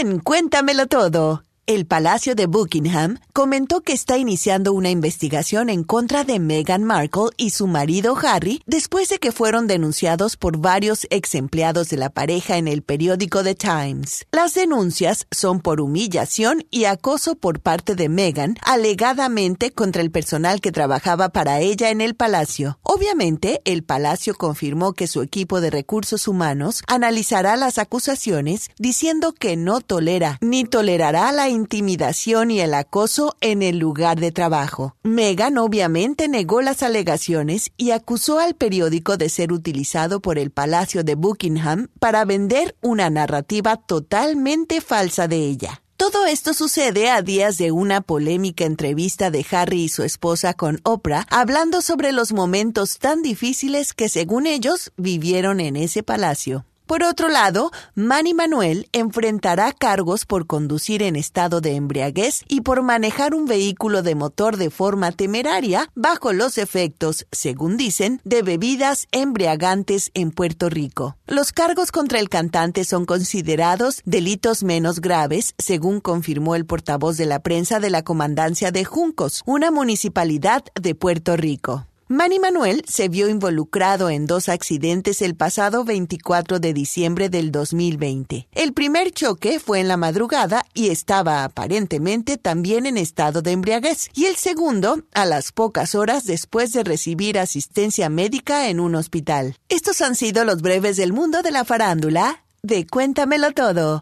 En Cuéntamelo Todo. El Palacio de Buckingham comentó que está iniciando una investigación en contra de Meghan Markle y su marido Harry después de que fueron denunciados por varios ex empleados de la pareja en el periódico The Times. Las denuncias son por humillación y acoso por parte de Meghan, alegadamente contra el personal que trabajaba para ella en el palacio. Obviamente, el palacio confirmó que su equipo de recursos humanos analizará las acusaciones diciendo que no tolera ni tolerará la intimidación y el en el lugar de trabajo. Megan obviamente negó las alegaciones y acusó al periódico de ser utilizado por el Palacio de Buckingham para vender una narrativa totalmente falsa de ella. Todo esto sucede a días de una polémica entrevista de Harry y su esposa con Oprah, hablando sobre los momentos tan difíciles que según ellos vivieron en ese palacio. Por otro lado, Manny Manuel enfrentará cargos por conducir en estado de embriaguez y por manejar un vehículo de motor de forma temeraria bajo los efectos, según dicen, de bebidas embriagantes en Puerto Rico. Los cargos contra el cantante son considerados delitos menos graves, según confirmó el portavoz de la prensa de la Comandancia de Juncos, una municipalidad de Puerto Rico. Manny Manuel se vio involucrado en dos accidentes el pasado 24 de diciembre del 2020. El primer choque fue en la madrugada y estaba aparentemente también en estado de embriaguez, y el segundo a las pocas horas después de recibir asistencia médica en un hospital. Estos han sido los breves del mundo de la farándula de Cuéntamelo Todo.